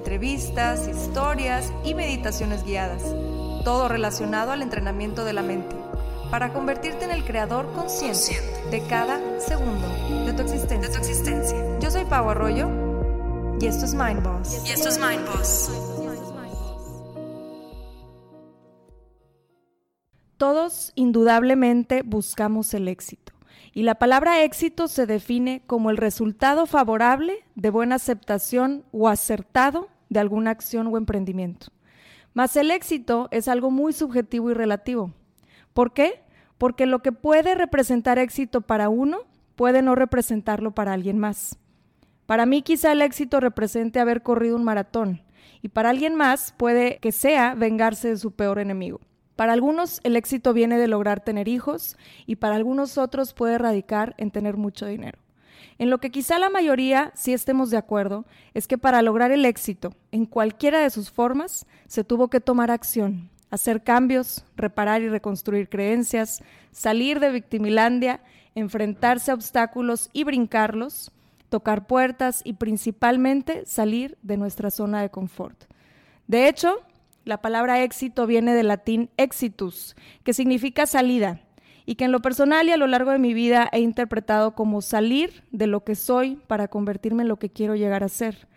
entrevistas, historias y meditaciones guiadas, todo relacionado al entrenamiento de la mente, para convertirte en el creador consciente de cada segundo de tu existencia. Yo soy Pau Arroyo y esto es Mind Boss. Y esto es Mind Boss. Todos indudablemente buscamos el éxito. Y la palabra éxito se define como el resultado favorable de buena aceptación o acertado de alguna acción o emprendimiento. Mas el éxito es algo muy subjetivo y relativo. ¿Por qué? Porque lo que puede representar éxito para uno puede no representarlo para alguien más. Para mí quizá el éxito represente haber corrido un maratón y para alguien más puede que sea vengarse de su peor enemigo. Para algunos el éxito viene de lograr tener hijos y para algunos otros puede radicar en tener mucho dinero. En lo que quizá la mayoría sí estemos de acuerdo es que para lograr el éxito en cualquiera de sus formas se tuvo que tomar acción, hacer cambios, reparar y reconstruir creencias, salir de victimilandia, enfrentarse a obstáculos y brincarlos, tocar puertas y principalmente salir de nuestra zona de confort. De hecho, la palabra éxito viene del latín exitus, que significa salida, y que en lo personal y a lo largo de mi vida he interpretado como salir de lo que soy para convertirme en lo que quiero llegar a ser.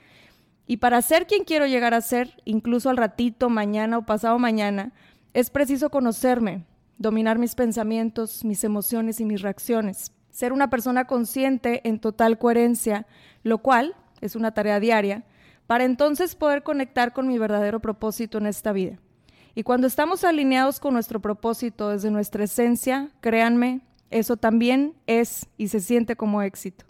Y para ser quien quiero llegar a ser, incluso al ratito, mañana o pasado mañana, es preciso conocerme, dominar mis pensamientos, mis emociones y mis reacciones, ser una persona consciente en total coherencia, lo cual es una tarea diaria, para entonces poder conectar con mi verdadero propósito en esta vida. Y cuando estamos alineados con nuestro propósito desde nuestra esencia, créanme, eso también es y se siente como éxito.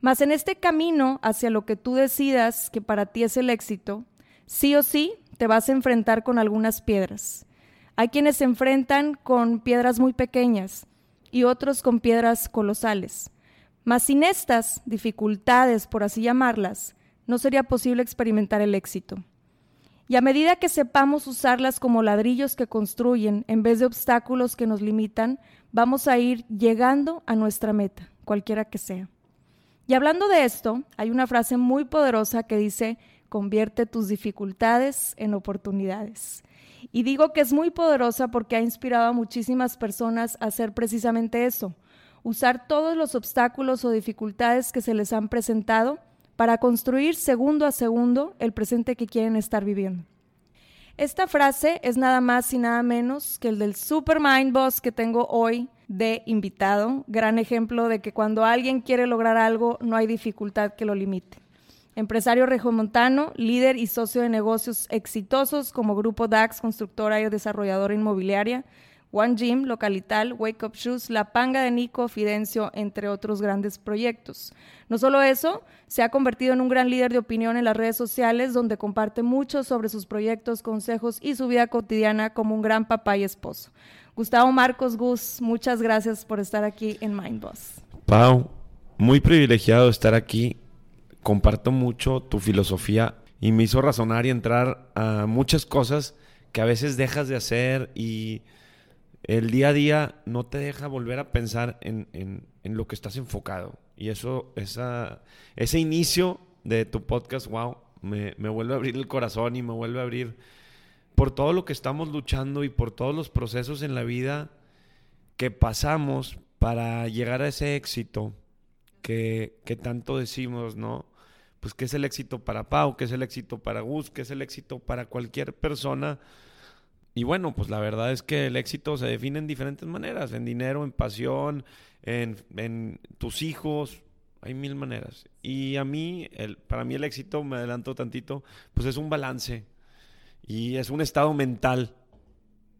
Mas en este camino hacia lo que tú decidas que para ti es el éxito, sí o sí te vas a enfrentar con algunas piedras. Hay quienes se enfrentan con piedras muy pequeñas y otros con piedras colosales. Mas sin estas dificultades, por así llamarlas, no sería posible experimentar el éxito. Y a medida que sepamos usarlas como ladrillos que construyen en vez de obstáculos que nos limitan, vamos a ir llegando a nuestra meta, cualquiera que sea. Y hablando de esto, hay una frase muy poderosa que dice, convierte tus dificultades en oportunidades. Y digo que es muy poderosa porque ha inspirado a muchísimas personas a hacer precisamente eso, usar todos los obstáculos o dificultades que se les han presentado para construir segundo a segundo el presente que quieren estar viviendo. Esta frase es nada más y nada menos que el del Supermind Boss que tengo hoy de invitado, gran ejemplo de que cuando alguien quiere lograr algo no hay dificultad que lo limite. Empresario regiomontano, líder y socio de negocios exitosos como Grupo DAX, constructora y desarrolladora inmobiliaria, One Gym, Localital, Wake Up Shoes, La Panga de Nico, Fidencio, entre otros grandes proyectos. No solo eso, se ha convertido en un gran líder de opinión en las redes sociales, donde comparte mucho sobre sus proyectos, consejos y su vida cotidiana como un gran papá y esposo. Gustavo Marcos Gus, muchas gracias por estar aquí en Mindboss. Pau, muy privilegiado estar aquí. Comparto mucho tu filosofía y me hizo razonar y entrar a muchas cosas que a veces dejas de hacer y el día a día no te deja volver a pensar en, lo que estás enfocado. Y eso, esa, ese inicio de tu podcast, wow, me, me, vuelve a abrir el corazón y me vuelve a abrir por todo lo que estamos luchando y por todos los procesos en la vida que pasamos para llegar a ese éxito que, que tanto decimos, ¿no? Pues que es el éxito para Pau, que es el éxito para Gus, que es el éxito para cualquier persona y bueno, pues la verdad es que el éxito se define en diferentes maneras, en dinero, en pasión, en, tus hijos, hay mil maneras. Y a mí, el, para mí el éxito, me adelanto tantito, pues es un balance y es un estado mental.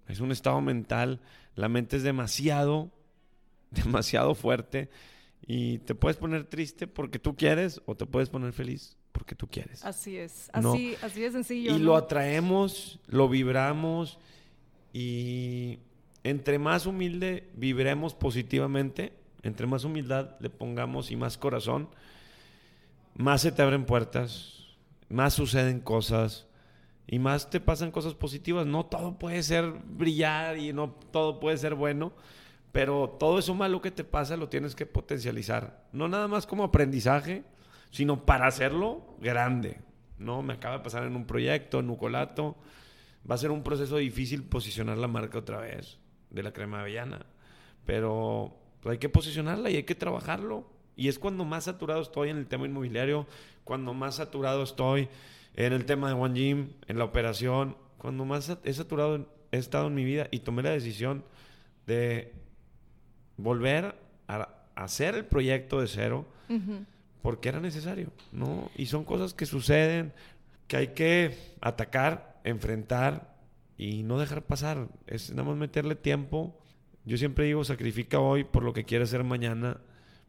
Es un estado mental, la mente es demasiado, demasiado fuerte y te puedes poner triste porque tú quieres o te puedes poner feliz porque tú quieres. Así es, así, así de sencillo. Y lo atraemos, lo vibramos y entre más humilde vibremos positivamente, entre más humildad le pongamos y más corazón, más se te abren puertas, más suceden cosas y más te pasan cosas positivas. No todo puede ser brillar y no todo puede ser bueno, pero todo eso malo que te pasa lo tienes que potencializar. No nada más como aprendizaje, sino para hacerlo grande. No, me acaba de pasar en un proyecto, en Ucolato. Va a ser un proceso difícil posicionar la marca otra vez de la crema avellana. Pero hay que posicionarla y hay que trabajarlo. Y es cuando más saturado estoy en el tema inmobiliario, cuando más saturado estoy en el tema de One Gym, en la operación, cuando más he saturado he estado en mi vida y tomé la decisión de volver a hacer el proyecto de cero porque era necesario, ¿no? Y son cosas que suceden, que hay que atacar, enfrentar y no dejar pasar. Es nada más meterle tiempo. Yo siempre digo, sacrifica hoy por lo que quieres hacer mañana,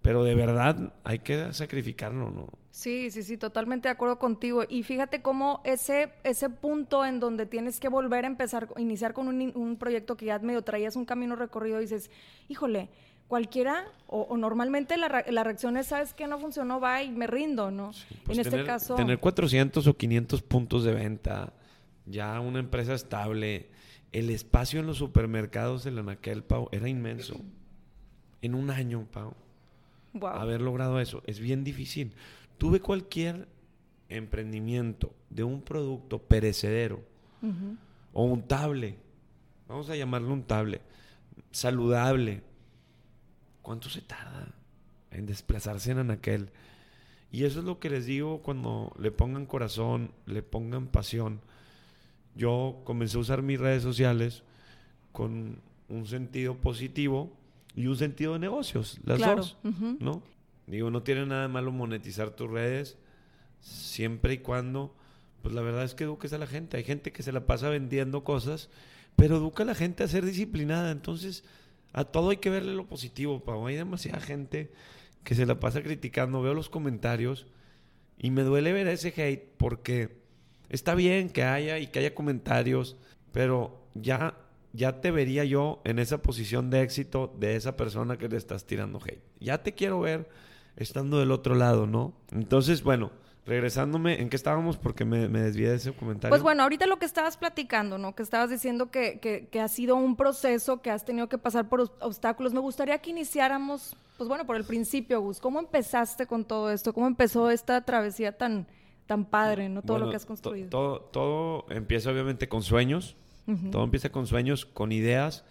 pero de verdad hay que sacrificarlo, ¿no? Sí, sí, sí, totalmente de acuerdo contigo. Y fíjate cómo ese, ese punto en donde tienes que volver a empezar, iniciar con un, un proyecto que ya medio traías un camino recorrido dices, híjole, cualquiera, o, normalmente la, la, reacción es, ¿sabes qué? No funcionó, va y me rindo, ¿no? Pues en este caso... Tener 400 o 500 puntos de venta, ya una empresa estable, el espacio en los supermercados de la Naquel, Pau, era inmenso. En un año, Pau. Haber logrado eso es bien difícil. Tuve cualquier emprendimiento de un producto perecedero o un table, vamos a llamarlo un table, saludable, ¿Cuánto se tarda en desplazarse en Anaquel? Y eso es lo que les digo cuando le pongan corazón, le pongan pasión. Yo comencé a usar mis redes sociales con un sentido positivo y un sentido de negocios, las dos, ¿no? Digo, no tiene nada de malo monetizar tus redes siempre y cuando, pues la verdad es que eduques a la gente. Hay gente que se la pasa vendiendo cosas, pero educa a la gente a ser disciplinada. Entonces, a todo hay que verle lo positivo, Pau. Hay demasiada gente que se la pasa criticando. Veo los comentarios y me duele ver ese hate porque está bien que haya y que haya comentarios, pero ya, ya te vería yo en esa posición de éxito de esa persona que le estás tirando hate. Ya te quiero ver estando del otro lado, ¿no? Entonces, bueno, regresándome, ¿en qué estábamos? Porque me, me, desvié de ese comentario. Pues bueno, ahorita lo que estabas platicando, ¿no? Que estabas diciendo que, que, que, ha sido un proceso, que has tenido que pasar por obstáculos. Me gustaría que iniciáramos, pues bueno, por el principio, Gus. ¿Cómo empezaste con todo esto? ¿Cómo empezó esta travesía tan, tan padre, ¿no? Todo lo que has construido. todo, todo empieza obviamente con sueños. Todo empieza con sueños, con ideas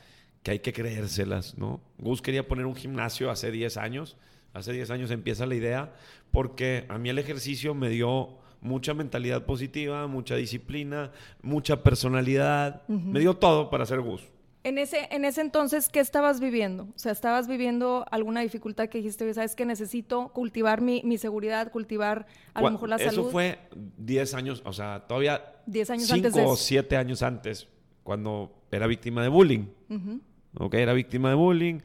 que hay que creérselas, ¿no? Gus quería poner un gimnasio hace 10 años Hace 10 años empieza la idea porque a mí el ejercicio me dio mucha mentalidad positiva, mucha disciplina, mucha personalidad, me dio todo para hacer Gus. En ese, en ese entonces, ¿qué estabas viviendo? O sea, ¿estabas viviendo alguna dificultad que dijiste, sabes que necesito cultivar mi, mi seguridad, cultivar a lo mejor la salud? Eso fue 10 años, o sea, todavía 10 años 5 o 7 años antes, cuando era víctima de bullying. Ok, era víctima de bullying,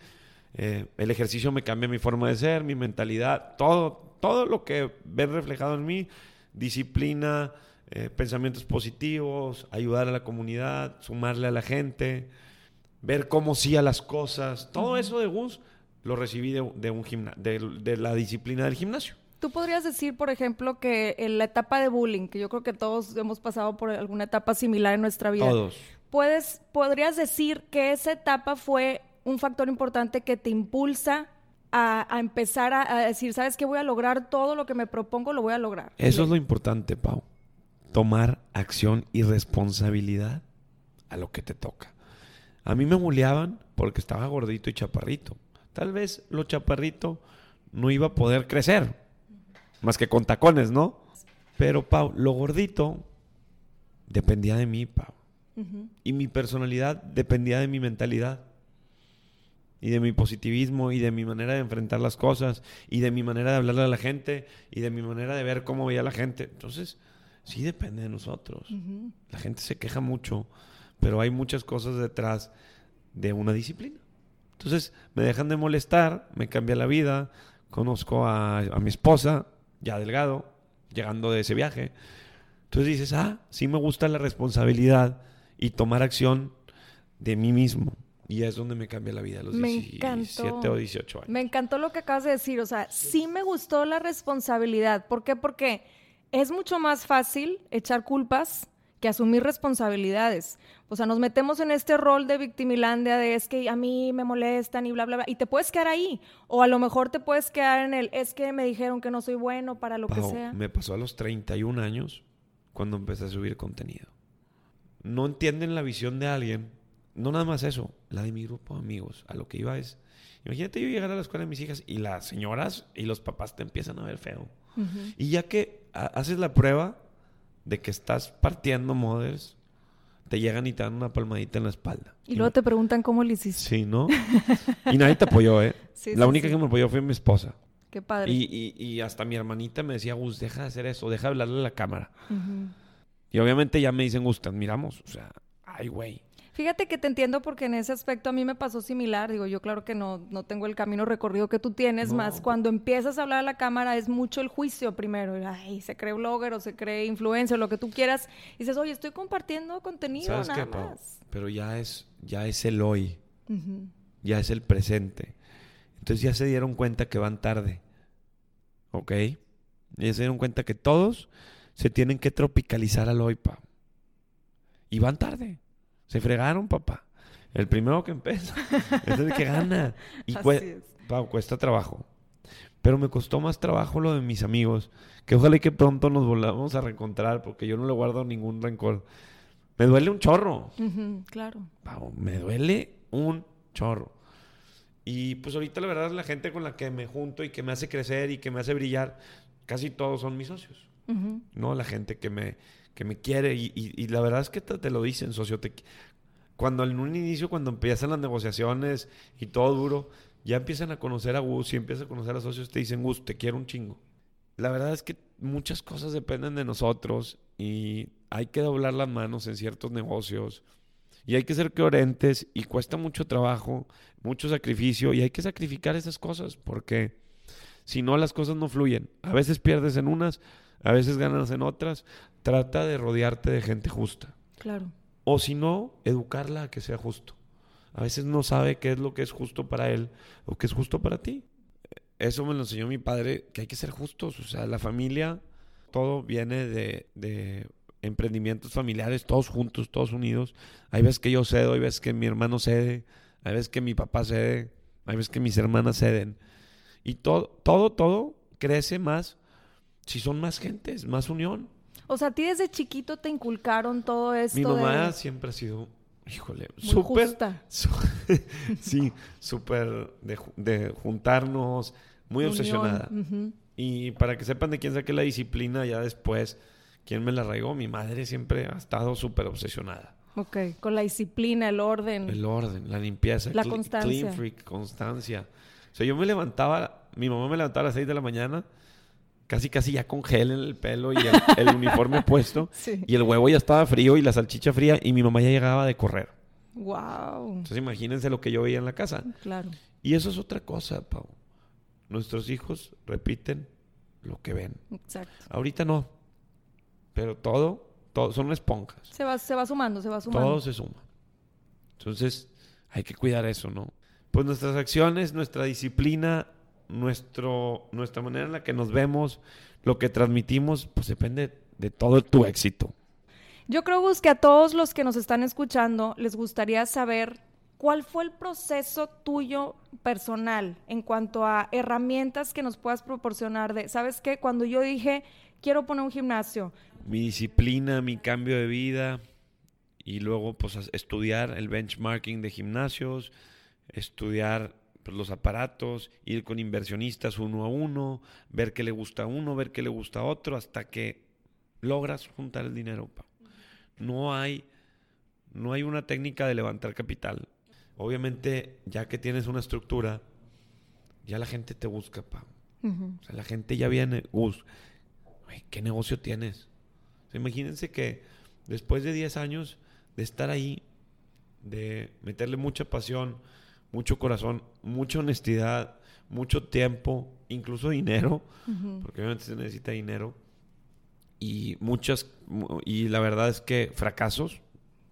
eh, el ejercicio me cambia mi forma de ser, mi mentalidad, todo, todo lo que ven reflejado en mí, disciplina, eh, pensamientos positivos, ayudar a la comunidad, sumarle a la gente, ver cómo sí a las cosas, todo eso de Gus lo recibí de, un de, la disciplina del gimnasio. Tú podrías decir, por ejemplo, que en la etapa de bullying, que yo creo que todos hemos pasado por alguna etapa similar en nuestra vida. Todos. Puedes, podrías decir que esa etapa fue un factor importante que te impulsa a, empezar a, decir, ¿sabes qué? Voy a lograr todo lo que me propongo, lo voy a lograr. Eso es lo importante, Pau. Tomar acción y responsabilidad a lo que te toca. A mí me buleaban porque estaba gordito y chaparrito. Tal vez lo chaparrito no iba a poder crecer, más que con tacones, ¿no? Pero, Pau, lo gordito dependía de mí, Pau. Y mi personalidad dependía de mi mentalidad y de mi positivismo y de mi manera de enfrentar las cosas y de mi manera de hablarle a la gente y de mi manera de ver cómo veía la gente. Entonces, sí depende de nosotros. La gente se queja mucho, pero hay muchas cosas detrás de una disciplina. Entonces, me dejan de molestar, me cambia la vida, conozco a, a mi esposa, ya delgado, llegando de ese viaje. Entonces dices, ah, sí me gusta la responsabilidad y tomar acción de mí mismo. Y es donde me cambia la vida a los Me 17 encantó. o 18 años. Me encantó lo que acabas de decir, o sea, sí me gustó la responsabilidad. ¿Por qué? Porque es mucho más fácil echar culpas que asumir responsabilidades. O sea, nos metemos en este rol de victimilandia de es que a mí me molestan y bla, bla, bla, y te puedes quedar ahí. O a lo mejor te puedes quedar en el es que me dijeron que no soy bueno para lo que sea. me pasó a los 31 años cuando empecé a subir contenido. No entienden la visión de alguien. No nada más eso, la de mi grupo de amigos. A lo que iba es, imagínate yo llegar a la escuela de mis hijas y las señoras y los papás te empiezan a ver feo. Y ya que ha- haces la prueba de que estás partiendo mothers, te llegan y te dan una palmadita en la espalda. Y luego te preguntan cómo lo hiciste. Sí, ¿no? y nadie te apoyó, ¿eh? Sí, la sí, única sí. que me apoyó fue mi esposa. Qué padre. Y, y- y hasta mi hermanita me decía, Gus, deja de hacer eso, deja de hablarle a la cámara. Y obviamente ya me dicen, Gus, te admiramos. O sea, ay, güey. Fíjate que te entiendo porque en ese aspecto a mí me pasó similar. Digo, yo claro que no, no tengo el camino recorrido que tú tienes, No. más cuando empiezas a hablar a la cámara es mucho el juicio primero. Ay, se cree blogger o se cree influencer, lo que tú quieras. Y dices, oye, estoy compartiendo contenido ¿Sabes nada qué, más. Pero ya es, ya es el hoy, ya es el presente. Entonces ya se dieron cuenta que van tarde. ¿Ok? Ya se dieron cuenta que todos se tienen que tropicalizar al hoy, Pau. Y van tarde. Se fregaron, papá. El primero que empieza es el que gana. Y es. Pau, cuesta trabajo. Pero me costó más trabajo lo de mis amigos. Que ojalá y que pronto nos volvamos a reencontrar porque yo no le guardo ningún rencor. Me duele un chorro. Claro. Pau, me duele un chorro. Y pues ahorita la verdad la gente con la que me junto y que me hace crecer y que me hace brillar, casi todos son mis socios. ¿no? La gente que me, que me quiere y, la verdad es que te, te lo dicen, socio. te- cuando en un inicio, cuando empiezan las negociaciones y todo duro, ya empiezan a conocer a Gus y empiezan a conocer a socios, te dicen, Gus, te quiero un chingo. La verdad es que muchas cosas dependen de nosotros y hay que doblar las manos en ciertos negocios y hay que ser coherentes y cuesta mucho trabajo, mucho sacrificio y hay que sacrificar esas cosas porque si no las cosas no fluyen. A veces pierdes en unas, a veces ganas en otras. Trata de rodearte de gente justa. Claro. O si no, educarla a que sea justo. A veces no sabe qué es lo que es justo para él o qué es justo para ti. Eso me lo enseñó mi padre, que hay que ser justos. O sea, la familia, todo viene de, de emprendimientos familiares, todos juntos, todos unidos. Hay veces que yo cedo, hay veces que mi hermano cede, hay veces que mi papá cede, hay veces que mis hermanas ceden. Y todo, todo, todo crece más si son más gentes, más unión. O sea, a ti desde chiquito te inculcaron todo esto Mi mamá de... siempre ha sido, híjole, súper, su- sí, súper de, de juntarnos, muy unión. obsesionada. Ujú. Y para que sepan de quién saqué la disciplina ya después, quién me la arraigó, mi madre siempre ha estado súper obsesionada. Ok, con la disciplina, el orden. El orden, la limpieza, La constancia. clean freak, constancia. O sea, yo me levantaba, mi mamá me levantaba a las 6 de la mañana, casi casi ya con gel en el pelo y el, el uniforme puesto. Sí. Y el huevo ya estaba frío y la salchicha fría y mi mamá ya llegaba de correr. Wow. Entonces imagínense lo que yo veía en la casa. Claro. Y eso es otra cosa, Pau. Nuestros hijos repiten lo que ven. Exacto. Ahorita no. Pero todo, todo son esponjas. Se va, se va sumando, se va sumando. Todo se suma. Entonces, hay que cuidar eso, ¿no? Pues nuestras acciones, nuestra disciplina, nuestro, nuestra manera en la que nos vemos, lo que transmitimos, pues depende de todo tu éxito. Yo creo, Gus, que a todos los que nos están escuchando les gustaría saber cuál fue el proceso tuyo personal en cuanto a herramientas que nos puedas proporcionar de, ¿sabes qué? Cuando yo dije, quiero poner un gimnasio, Mi disciplina, mi cambio de vida y luego pues estudiar el benchmarking de gimnasios, estudiar pues, los aparatos, ir con inversionistas uno a uno, ver qué le gusta a uno, ver qué le gusta a otro, hasta que logras juntar el dinero. No hay, no hay una técnica de levantar capital. Obviamente, ya que tienes una estructura, ya la gente te busca. O sea, la gente ya viene, Gus, ¿qué negocio tienes? O sea, imagínense que después de 10 años de estar ahí, de meterle mucha pasión, mucho corazón, mucha honestidad, mucho tiempo, incluso dinero, porque obviamente se necesita dinero, y muchas, y la verdad es que fracasos.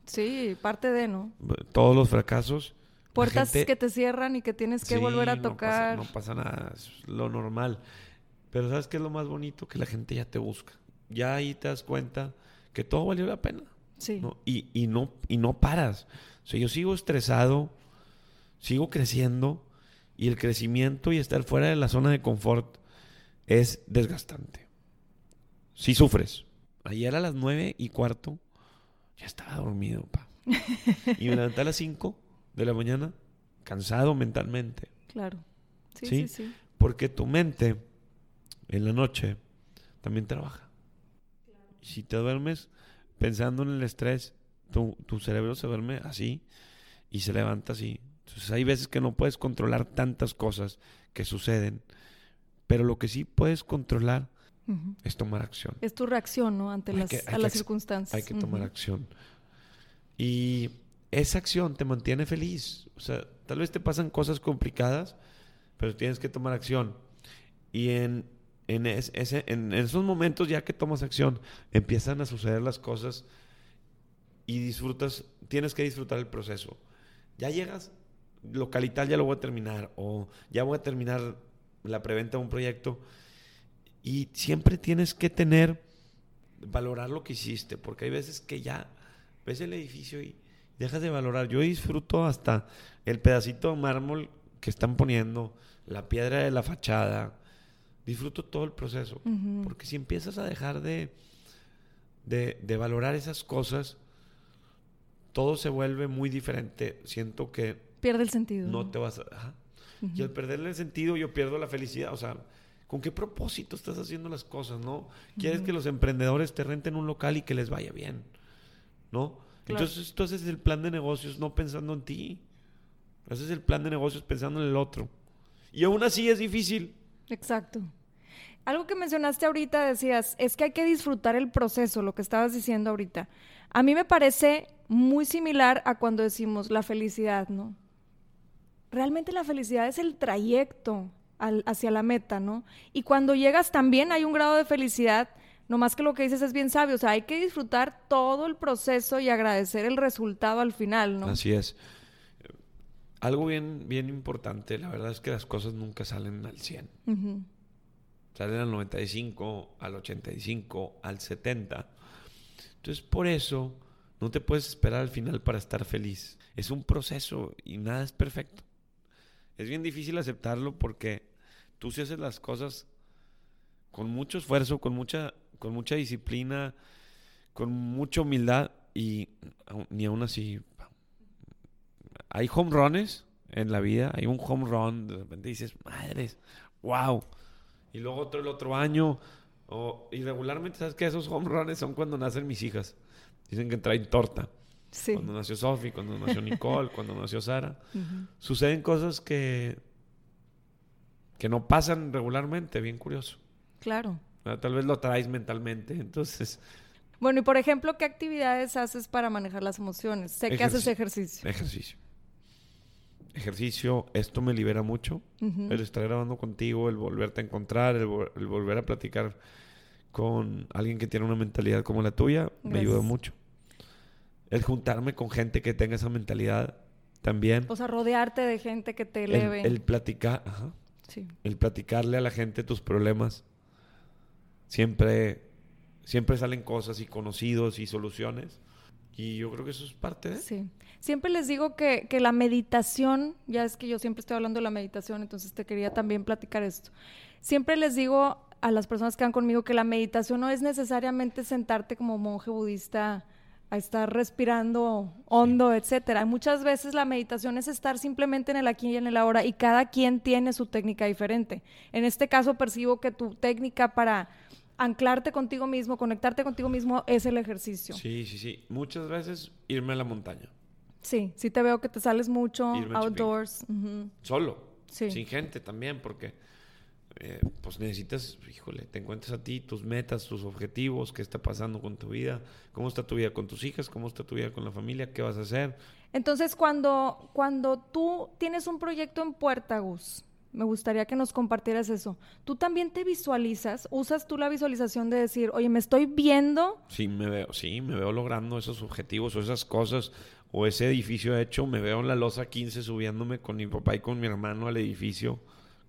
Sí, parte de, ¿no? Todos los fracasos. Puertas que te cierran y que tienes que volver a tocar. No pasa, nada, es lo normal. Pero ¿sabes qué es lo más bonito? Que la gente ya te busca. Ya ahí te das cuenta que todo valió la pena. Sí. Y, y, no, y no paras. O sea, yo sigo estresado, sigo creciendo y el crecimiento y estar fuera de la zona de confort es desgastante. Si sufres. Ayer a las nueve y cuarto ya estaba dormido, pa. y me levanté a las cinco de la mañana cansado mentalmente. Claro. Sí, sí, sí, Porque tu mente en la noche también trabaja. Y si te duermes pensando en el estrés, tu, tu cerebro se duerme así y se levanta así. Entonces hay veces que no puedes controlar tantas cosas que suceden, pero lo que sí puedes controlar es tomar acción. Es tu reacción, ¿no? Ante las, a las circunstancias. Hay que tomar acción. Y esa acción te mantiene feliz. O sea, tal vez te pasan cosas complicadas, pero tienes que tomar acción. Y en, en, ese, en esos momentos, ya que tomas acción, empiezan a suceder las cosas y disfrutas, tienes que disfrutar el proceso. Ya llegas, local y tal ya lo voy a terminar, o ya voy a terminar la preventa de un proyecto y siempre tienes que tener, valorar lo que hiciste, porque hay veces que ya ves el edificio y dejas de valorar. Yo disfruto hasta el pedacito de mármol que están poniendo, la piedra de la fachada. Disfruto todo el proceso. Porque si empiezas a dejar de, de, valorar esas cosas, todo se vuelve muy diferente. Siento que... Pierde el sentido. No, te vas a... Y al perderle el sentido yo pierdo la felicidad. O sea, ¿Con qué propósito estás haciendo las cosas, no? Quieres que los emprendedores te renten un local y que les vaya bien, ¿no? Entonces, tú haces el plan de negocios no pensando en ti. Haces el plan de negocios pensando en el otro. Y aún así es difícil. Exacto. Algo que mencionaste ahorita decías, es que hay que disfrutar el proceso, lo que estabas diciendo ahorita. A mí me parece muy similar a cuando decimos la felicidad, ¿no? Realmente la felicidad es el trayecto, hacia la meta, ¿no? Y cuando llegas también hay un grado de felicidad, no más que lo que dices es bien sabio, o sea, hay que disfrutar todo el proceso y agradecer el resultado al final, ¿no? Así es. Algo bien, bien importante, la verdad es que las cosas nunca salen al 100. Salen al 95, al 85, al 70. Entonces, por eso, no te puedes esperar al final para estar feliz. Es un proceso y nada es perfecto. Es bien difícil aceptarlo porque tú si haces las cosas con mucho esfuerzo, con mucha, con mucha disciplina, con mucha humildad y ni aún así hay home runs en la vida, hay un home run, de repente dices, madres, wow. Y luego otro el otro año, o, y regularmente, ¿sabes que Esos home runs son cuando nacen mis hijas. Dicen que traen torta. Cuando nació Sophie, cuando nació Nicole, cuando nació Sara. Suceden cosas que, que no pasan regularmente, bien curioso. Claro. Tal vez lo traes mentalmente, entonces... Bueno, y por ejemplo, ¿qué actividades haces para manejar las emociones? Sé que haces ejercicio. Ejercicio. Ejercicio, esto me libera mucho. El estar grabando contigo, el volverte a encontrar, el, volver a platicar con alguien que tiene una mentalidad como la tuya, me ayuda mucho el juntarme con gente que tenga esa mentalidad también. O sea, rodearte de gente que te eleve. El, platicar, ajá. Sí. El platicarle a la gente tus problemas. Siempre, siempre salen cosas y conocidos y soluciones. Y yo creo que eso es parte de... Sí. Siempre les digo que, que la meditación, ya es que yo siempre estoy hablando de la meditación, entonces te quería también platicar esto. Siempre les digo a las personas que van conmigo que la meditación no es necesariamente sentarte como monje budista a estar respirando hondo, etcétera. Muchas veces la meditación es estar simplemente en el aquí y en el ahora y cada quien tiene su técnica diferente. En este caso percibo que tu técnica para anclarte contigo mismo, conectarte contigo mismo es el ejercicio. Sí, sí, sí. Muchas veces irme a la montaña. Sí, sí te veo que te sales mucho outdoors. Solo, sin gente también, porque eh, pues necesitas, híjole, te encuentras a ti, tus metas, tus objetivos, qué está pasando con tu vida, cómo está tu vida con tus hijas, cómo está tu vida con la familia, qué vas a hacer. Entonces, cuando, cuando tú tienes un proyecto en puerta, Gus, Me gustaría que nos compartieras eso. ¿Tú también te visualizas? ¿Usas tú la visualización de decir, oye, me estoy viendo? Sí, me veo, sí, me veo logrando esos objetivos o esas cosas o ese edificio hecho. Me veo en la losa 15 subiéndome con mi papá y con mi hermano al edificio.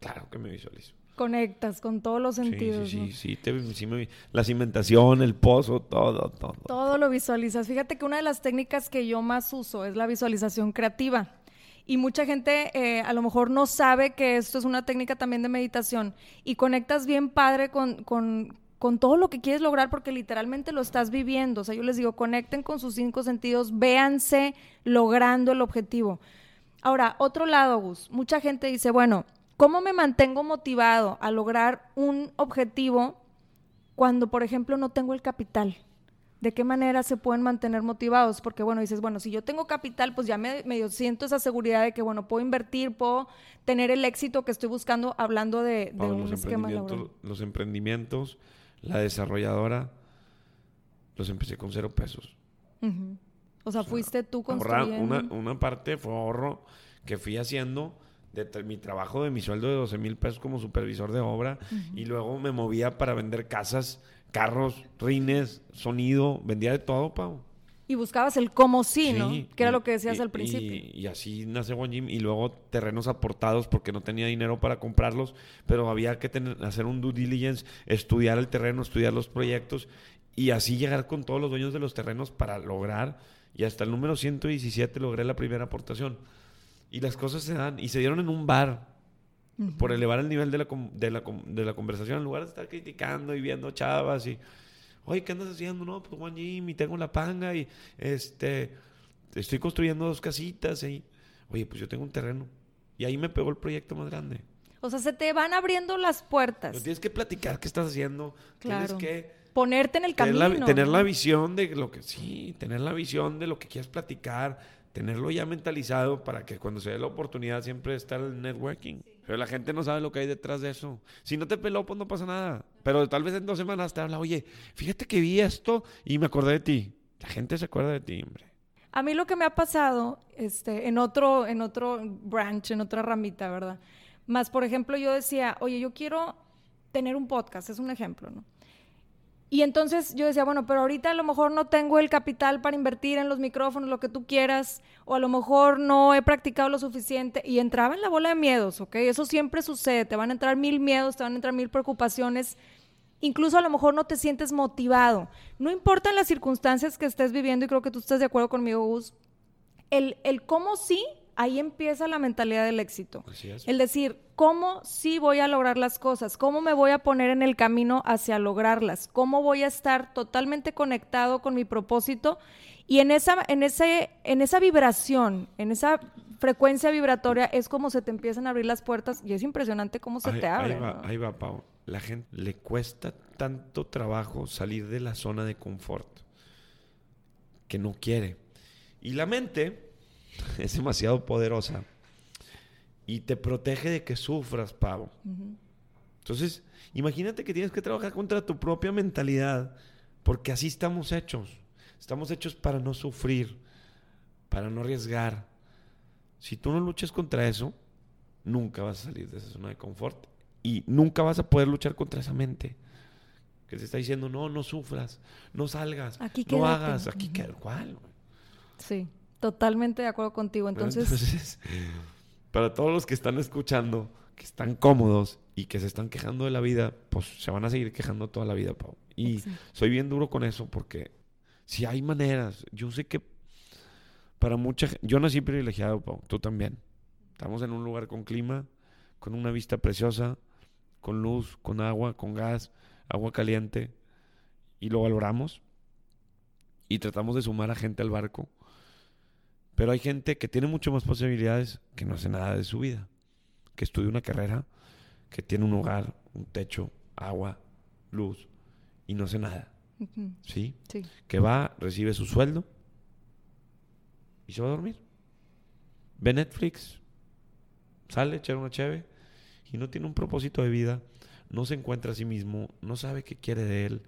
Claro que me visualizo. Conectas con todos los sentidos. Sí, sí, sí, sí, me, la cimentación, el pozo, todo, todo. Todo lo visualizas. Fíjate que una de las técnicas que yo más uso es la visualización creativa. Y mucha gente eh, a lo mejor no sabe que esto es una técnica también de meditación y conectas bien padre con, con, con todo lo que quieres lograr porque literalmente lo estás viviendo. O sea, yo les digo, conecten con sus cinco sentidos, véanse logrando el objetivo. Ahora, otro lado, Gus, mucha gente dice, bueno, ¿cómo me mantengo motivado a lograr un objetivo cuando, por ejemplo, no tengo el capital? de qué manera se pueden mantener motivados, porque bueno, dices, bueno, si yo tengo capital, pues ya me, medio siento esa seguridad de que, bueno, puedo invertir, puedo tener el éxito que estoy buscando hablando de, un esquema laboral. Los emprendimientos, la desarrolladora, los empecé con cero pesos. O sea, fuiste tú construyendo... Una, una parte fue ahorro que fui haciendo de mi trabajo, de mi sueldo de 12 mil pesos como supervisor de obra, y luego me movía para vender casas carros, rines, sonido, vendía de todo, Pau. Y buscabas el cómo sí, ¿no? Que era lo que decías al principio. Y, así nace One Gym. Y luego terrenos aportados porque no tenía dinero para comprarlos, pero había que hacer un due diligence, estudiar el terreno, estudiar los proyectos y así llegar con todos los dueños de los terrenos para lograr. Y hasta el número 117 logré la primera aportación. Y las cosas se dan. Y se dieron en un bar por elevar el nivel de la, de, la, de la conversación, en lugar de estar criticando y viendo chavas y, oye, ¿qué andas haciendo? No, pues Juan Jimmy, tengo la panga y este, estoy construyendo dos casitas y, oye, pues yo tengo un terreno. Y ahí me pegó el proyecto más grande. O sea, se te van abriendo las puertas. tienes que platicar qué estás haciendo. Tienes que ponerte en el camino. Tener la, tener la visión de lo que sí, tener la visión de lo que quieres platicar, tenerlo ya mentalizado para que cuando se dé la oportunidad siempre en el networking. Pero la gente no sabe lo que hay detrás de eso. Si no te peló, pues no pasa nada. Pero tal vez en dos semanas te habla, oye, fíjate que vi esto y me acordé de ti. La gente se acuerda de ti, hombre. A mí lo que me ha pasado, este, en otro, en otro branch, en otra ramita, ¿verdad? Más, por ejemplo, yo decía, oye, yo quiero tener un podcast, es un ejemplo, ¿no? Y entonces yo decía, bueno, pero ahorita a lo mejor no tengo el capital para invertir en los micrófonos, lo que tú quieras, o a lo mejor no he practicado lo suficiente. Y entraba en la bola de miedos, ¿ok? Eso siempre sucede, te van a entrar mil miedos, te van a entrar mil preocupaciones. Incluso a lo mejor no te sientes motivado. No importa las circunstancias que estés viviendo, y creo que tú estás de acuerdo conmigo, Gus, el, el cómo sí ahí empieza la mentalidad del éxito. El decir, ¿cómo sí voy a lograr las cosas? ¿Cómo me voy a poner en el camino hacia lograrlas? ¿Cómo voy a estar totalmente conectado con mi propósito? Y en esa, en ese, en esa vibración, en esa frecuencia vibratoria, es como se te empiezan a abrir las puertas y es impresionante cómo se te abren. Ahí va, ahí va, Pau. La gente le cuesta tanto trabajo salir de la zona de confort que no quiere. Y la mente es demasiado poderosa y te protege de que sufras, pavo. Entonces, imagínate que tienes que trabajar contra tu propia mentalidad, porque así estamos hechos. Estamos hechos para no sufrir, para no arriesgar. Si tú no luchas contra eso, nunca vas a salir de esa zona de confort y nunca vas a poder luchar contra esa mente que te está diciendo, no, no sufras, no salgas, no hagas, aquí queda ¿cuál? Sí. Totalmente de acuerdo contigo. Entonces... para todos los que están escuchando, que están cómodos y que se están quejando de la vida, pues se van a seguir quejando toda la vida, Pau. Y soy bien duro con eso porque si hay maneras, yo sé que para mucha gente, yo nací privilegiado, Pau, tú también. Estamos en un lugar con clima, con una vista preciosa, con luz, con agua, con gas, agua caliente, y lo valoramos y tratamos de sumar a gente al barco pero hay gente que tiene mucho más posibilidades que no hace nada de su vida, que estudia una carrera, que tiene un hogar, un techo, agua, luz y no hace nada. ¿Sí? ¿Sí? Que va, recibe su sueldo y se va a dormir. Ve Netflix, sale, echar una cheve y no tiene un propósito de vida, no se encuentra a sí mismo, no sabe qué quiere de él.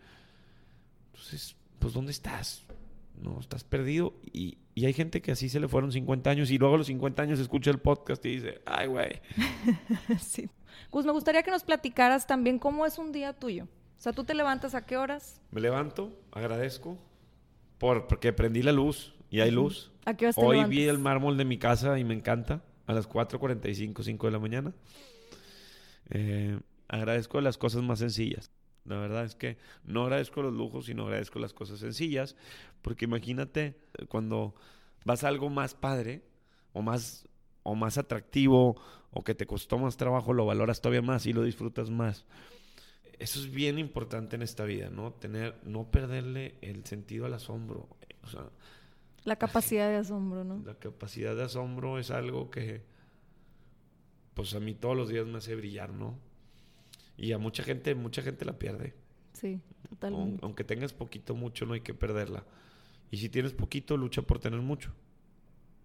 Entonces, pues ¿dónde estás? No, estás perdido. Y, y hay gente que así se le fueron 50 años y luego a los 50 años escucha el podcast y dice, ay, güey. sí. Gus, me gustaría que nos platicaras también cómo es un día tuyo. O sea, ¿tú te levantas a qué horas? Me levanto, agradezco por, porque prendí la luz y hay luz. ¿A qué horas te Hoy levantas? vi el mármol de mi casa y me encanta. A las 4.45, 5 de la mañana. Eh, agradezco las cosas más sencillas. La verdad es que no agradezco los lujos, sino agradezco las cosas sencillas. Porque imagínate eh, cuando vas a algo más padre o más, o más atractivo o que te costó más trabajo, lo valoras todavía más y lo disfrutas más. Eso es bien importante en esta vida, ¿no? Tener, no perderle el sentido al asombro. O sea, La capacidad de asombro, ¿no? la capacidad de asombro es algo que, pues a mí todos los días me hace brillar, ¿no? Y a mucha gente, mucha gente la pierde. Sí, totalmente. Aunque tengas poquito, mucho, no hay que perderla. Y si tienes poquito, lucha por tener mucho.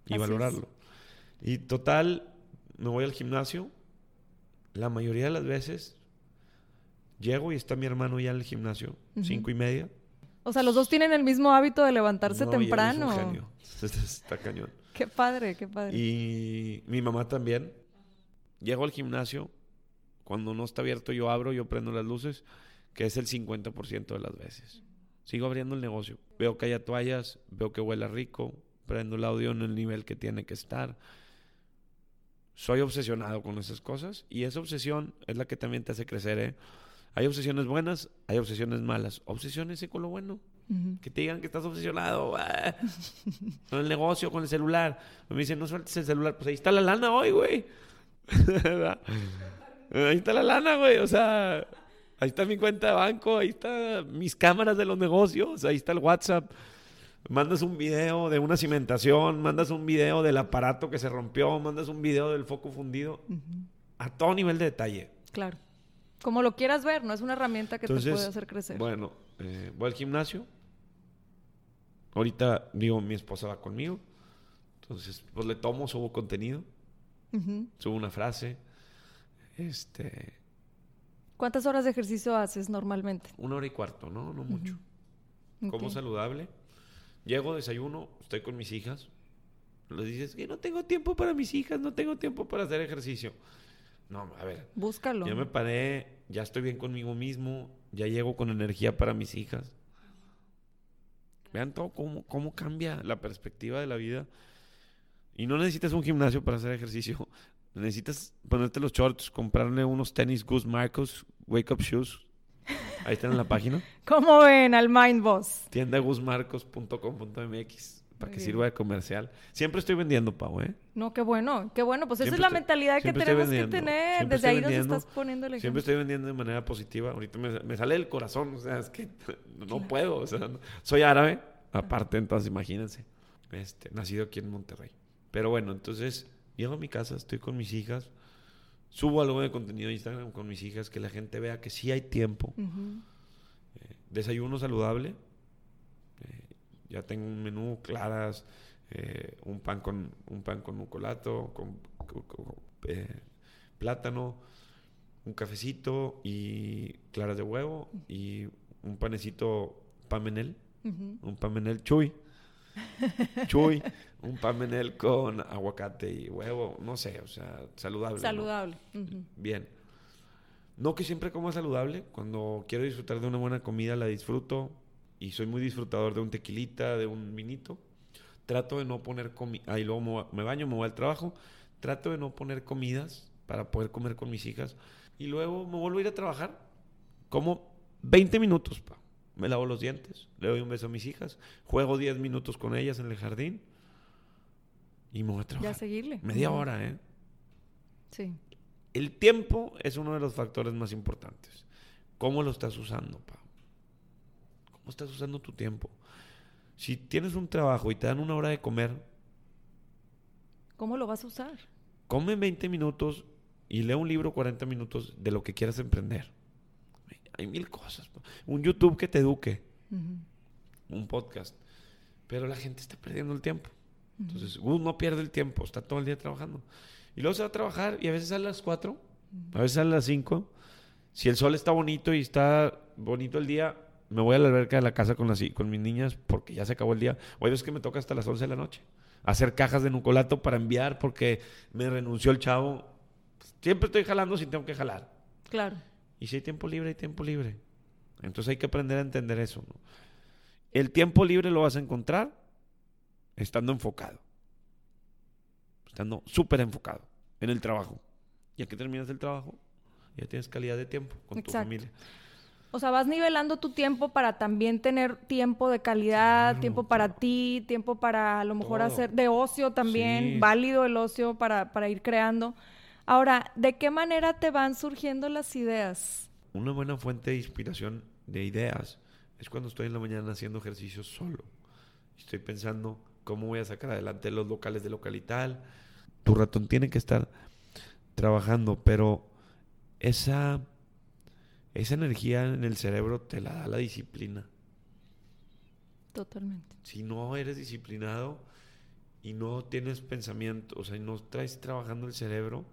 Y Así es. valorarlo. Y total, me voy al gimnasio. La mayoría de las veces llego y está mi hermano ya en el gimnasio, cinco y media. O sea, los dos tienen el mismo hábito de levantarse No, y él es un temprano. genio. Está cañón. Qué padre, qué padre. Y mi mamá también. Llego al gimnasio. Cuando no está abierto, yo abro, yo prendo las luces, que es el 50% de las veces. Sigo abriendo el negocio. Veo que haya toallas, veo que huela rico, prendo el audio en el nivel que tiene que estar. Soy obsesionado con esas cosas y esa obsesión es la que también te hace crecer. ¿eh? Hay obsesiones buenas, hay obsesiones malas. Obsesiones con lo bueno. Que te digan que estás obsesionado ah, con el negocio, con el celular. Me dicen, no sueltes el celular. Pues ahí está la lana hoy, güey. Ahí está la lana, güey. O sea, ahí está mi cuenta de banco, ahí está mis cámaras de los negocios, ahí está el WhatsApp. Mandas un video de una cimentación, mandas un video del aparato que se rompió, mandas un video del foco fundido. A todo nivel de detalle. Claro. Como lo quieras ver, no es una herramienta que te puede hacer crecer. Bueno, eh, voy al gimnasio. Ahorita, digo, mi esposa va conmigo. Entonces, pues le tomo, subo contenido, subo una frase. Este, ¿Cuántas horas de ejercicio haces normalmente? una hora y cuarto, ¿no? No mucho. Como Ok. saludable. Llego, desayuno, estoy con mis hijas. Les dices que no tengo tiempo para mis hijas, no tengo tiempo para hacer ejercicio. No, a ver, Búscalo. Ya me paré, ya estoy bien conmigo mismo, ya llego con energía para mis hijas. Vean todo cómo, cómo cambia la perspectiva de la vida. Y no necesitas un gimnasio para hacer ejercicio. Necesitas ponerte los shorts, comprarle unos tenis Gus Marcos, Wake Up Shoes. Ahí están en la página. ¿Cómo ven al Mind Boss? Tiendagusmarcos.com.mx para que bien. sirva de comercial. Siempre estoy vendiendo, Pau, ¿eh? No, qué bueno, qué bueno. Pues esa es la estoy- mentalidad que tenemos que tener. siempre Desde ahí nos estás poniendo el ejemplo. Siempre estoy vendiendo de manera positiva. Ahorita me, me sale del corazón. O sea, es que no puedo. O sea, no- soy árabe. Aparte, entonces imagínense. Este, nacido aquí en Monterrey. Pero bueno, entonces llego a mi casa, estoy con mis hijas. Subo algo de contenido de Instagram con mis hijas, que la gente vea que sí hay tiempo. Eh, desayuno saludable. Eh, ya tengo un menú claras, eh, un pan con un pan con mucolato, con, con- con, plátano, un cafecito y claras de huevo y un panecito pamenel, Ujú. un pamenel chuy. Chuy, un pamenel con aguacate y huevo, no sé, o sea, saludable. ¿no? Saludable. Bien. No que siempre como saludable. Cuando quiero disfrutar de una buena comida, la disfruto. Y soy muy disfrutador de un tequilita, de un vinito. Trato de no poner comida. Ahí luego me baño, me voy al trabajo. Trato de no poner comidas para poder comer con mis hijas. Y luego me vuelvo a ir a trabajar. Como 20 minutos, pa. Me lavo los dientes, le doy un beso a mis hijas, juego 10 minutos con ellas en el jardín y me voy a Ya trabajar. seguirle. Media hora, ¿eh? Sí. El tiempo es uno de los factores más importantes. ¿Cómo lo estás usando, pa? ¿Cómo estás usando tu tiempo? Si tienes un trabajo y te dan una hora de comer, ¿Cómo lo vas a usar? come 20 minutos y lee un libro 40 minutos de lo que quieras emprender. Hay- Hay mil cosas. Un YouTube que te eduque, un podcast. Pero la gente está perdiendo el tiempo. Entonces, Gus no pierde el tiempo, está todo el día trabajando. Y luego se va a trabajar y a veces sale a las 4, a veces sale a las 5. Si el sol está bonito y está bonito el día, me voy a la alberca de la casa con, las, con mis niñas porque ya se acabó el día. Hoy es que me toca hasta las 11 de la noche. Hacer cajas de nucolato para enviar porque me renunció el chavo. Siempre estoy jalando si tengo que jalar. Claro. Y si hay tiempo libre, hay tiempo libre. Entonces hay que aprender a entender eso. El tiempo libre lo vas a encontrar estando enfocado. Estando súper enfocado en el trabajo. Y que terminas el trabajo, ya tienes calidad de tiempo con tu familia. O sea, vas nivelando tu tiempo para también tener tiempo de calidad, tiempo para ti, tiempo para a lo mejor hacer de ocio también, válido el ocio para, para ir creando. Ahora, ¿de qué manera te van surgiendo las ideas? Una buena fuente de inspiración de ideas es cuando estoy en la mañana haciendo ejercicio solo. Estoy pensando cómo voy a sacar adelante los locales de local y tal. Tu ratón tiene que estar trabajando, pero esa, esa energía en el cerebro te la da la disciplina. Totalmente. Si no eres disciplinado y no tienes pensamiento, o sea, y no traes trabajando el cerebro,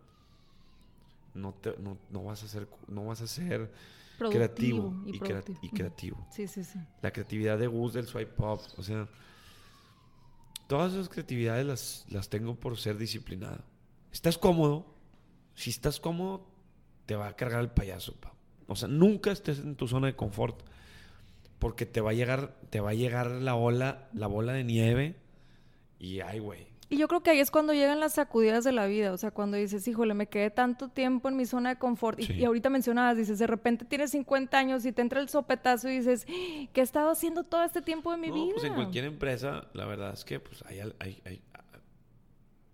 no, te, no, vas a ser, no vas a ser creativo y, creativo. Sí, sí, sí. La creatividad de Gus del swipe pop, o sea, todas esas creatividades las, las tengo por ser disciplinado. ¿Estás cómodo? Si estás cómodo, te va a cargar el payaso, O sea, nunca estés en tu zona de confort porque te va a llegar, te va a llegar la ola, la bola de nieve y ay, güey, y yo creo que ahí es cuando llegan las sacudidas de la vida, o sea, cuando dices, híjole, me quedé tanto tiempo en mi zona de confort. Y, ahorita mencionabas, dices, de repente tienes 50 años y te entra el sopetazo y dices, ¿qué he estado haciendo todo este tiempo de mi vida? Pues en cualquier empresa, la verdad es que pues hay, hay, hay,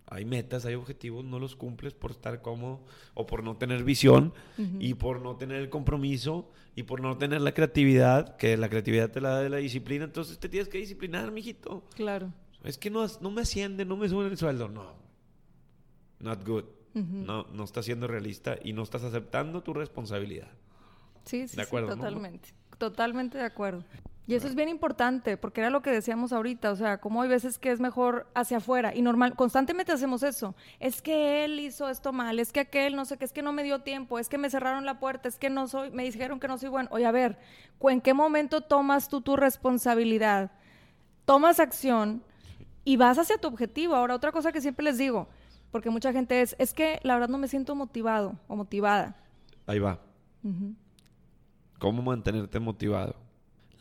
hay metas, hay objetivos, no los cumples por estar cómodo o por no tener visión y por no tener el compromiso y por no tener la creatividad, que la creatividad te la da de la disciplina, entonces te tienes que disciplinar, mijito. Claro. Es que no, no me asciende, no me suben el sueldo. No. Not good. No, no estás siendo realista y no estás aceptando tu responsabilidad. Sí, sí, totalmente. Totalmente de acuerdo. Y eso es bien importante, porque era lo que decíamos ahorita, o sea, como hay veces que es mejor hacia afuera y normal, constantemente hacemos eso. Es que él hizo esto mal, es que aquel, no sé qué, es que no me dio tiempo, es que me cerraron la puerta, es que no soy, me dijeron que no soy bueno. Oye, a ver, ¿en qué momento tomas tú tu responsabilidad? Tomas acción, y vas hacia tu objetivo. Ahora, otra cosa que siempre les digo, porque mucha gente es, es que la verdad no me siento motivado o motivada. Ahí va. ¿Cómo mantenerte motivado?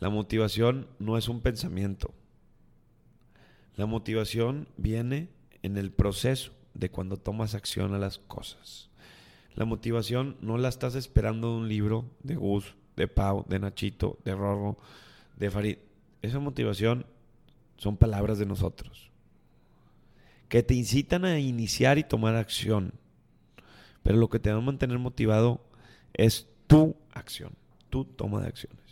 La motivación no es un pensamiento. La motivación viene en el proceso de cuando tomas acción a las cosas. La motivación no la estás esperando de un libro de Gus, de Pau, de Nachito, de Rorro, de Farid. Esa motivación son palabras de nosotros, que te incitan a iniciar y tomar acción. Pero lo que te va a mantener motivado es tu acción, tu toma de acciones.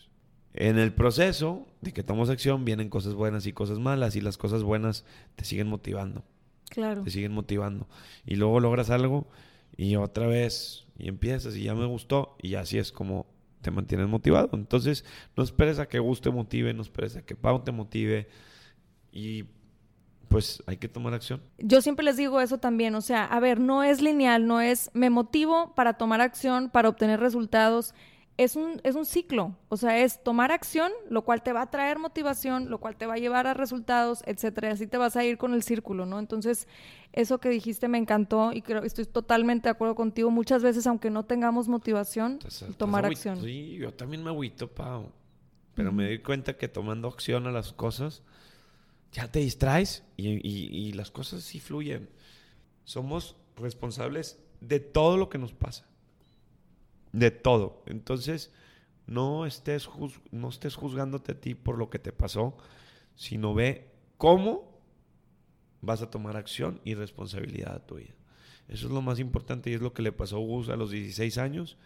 En el proceso de que tomas acción vienen cosas buenas y cosas malas y las cosas buenas te siguen motivando. Claro. Te siguen motivando. Y luego logras algo y otra vez y empiezas y ya me gustó y así es como te mantienes motivado. Entonces, no esperes a que guste motive, no esperes a que Pau te motive, y pues hay que tomar acción. Yo siempre les digo eso también, o sea, a ver, no es lineal, no es me motivo para tomar acción, para obtener resultados. Es un, es un ciclo, o sea, es tomar acción, lo cual te va a traer motivación, lo cual te va a llevar a resultados, etcétera, y así te vas a ir con el círculo, ¿no? Entonces, eso que dijiste me encantó y creo estoy totalmente de acuerdo contigo. Muchas veces, aunque no tengamos motivación, tomar acción. Sí, yo también me agüito, Pau, pero me di cuenta que tomando acción a las cosas, ya te distraes y, las cosas sí fluyen. Somos responsables de todo lo que nos pasa. De todo. Entonces, no estés, no estés juzgándote a ti por lo que te pasó, sino ve cómo vas a tomar acción y responsabilidad a tu vida. Eso es lo más importante y es lo que le pasó a Gus a los 16 años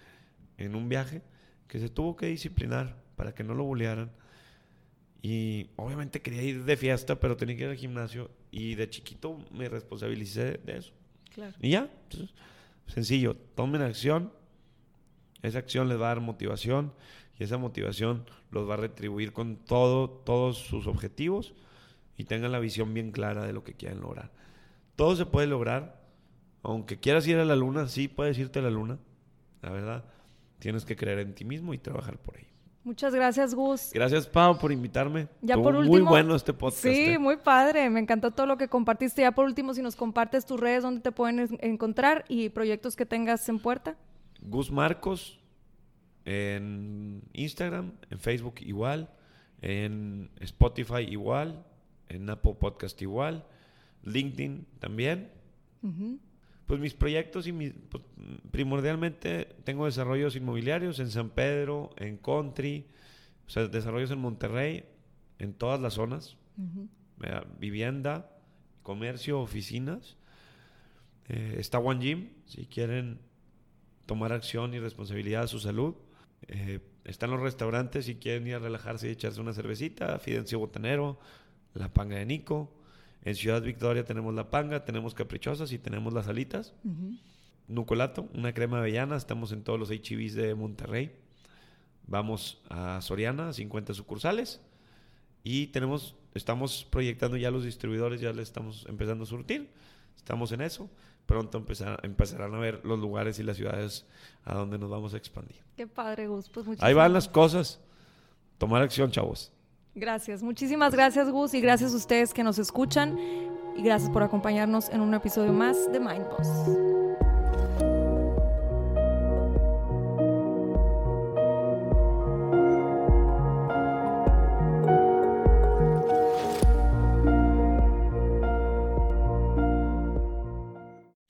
en un viaje, que se tuvo que disciplinar para que no lo bullearan y obviamente quería ir de fiesta, pero tenía que ir al gimnasio. Y de chiquito me responsabilicé de eso. Y ya, sencillo, tomen acción. Esa acción les va a dar motivación y esa motivación los va a retribuir con todo, todos sus objetivos y tengan la visión bien clara de lo que quieren lograr. Todo se puede lograr. Aunque quieras ir a la luna, sí puedes irte a la luna. La verdad, tienes que creer en ti mismo y trabajar por ahí. Muchas gracias, Gus. Gracias, Pau, por invitarme. Ya Estuvo por último. Muy bueno este podcast. Sí, eh. muy padre. Me encantó todo lo que compartiste. Ya por último, si nos compartes tus redes donde te pueden encontrar y proyectos que tengas en puerta. Gus Marcos en Instagram, en Facebook igual, en Spotify igual, en Apple Podcast igual, LinkedIn también. Pues mis proyectos y mis, pues, primordialmente tengo desarrollos inmobiliarios en San Pedro, en Country, o sea, desarrollos en Monterrey, en todas las zonas, ¿verdad? vivienda, comercio, oficinas. Eh, está One Gym, si quieren tomar acción y responsabilidad a su salud. Eh, están los restaurantes si quieren ir a relajarse y echarse una cervecita, Fidencio Botanero, La Panga de Nico. En Ciudad Victoria tenemos La Panga, tenemos Caprichosas y tenemos las alitas. Nucolato, una crema avellana, estamos en todos los HIVs de Monterrey. Vamos a Soriana, 50 sucursales. Y tenemos, estamos proyectando ya los distribuidores, ya le estamos empezando a surtir. Estamos en eso. Pronto empezar- empezarán a ver los lugares y las ciudades a donde nos vamos a expandir. Qué padre, Gus. Pues Ahí van las cosas. Tomar acción, chavos. Gracias, muchísimas gracias Gus y gracias a ustedes que nos escuchan y gracias por acompañarnos en un episodio más de Mind Boss.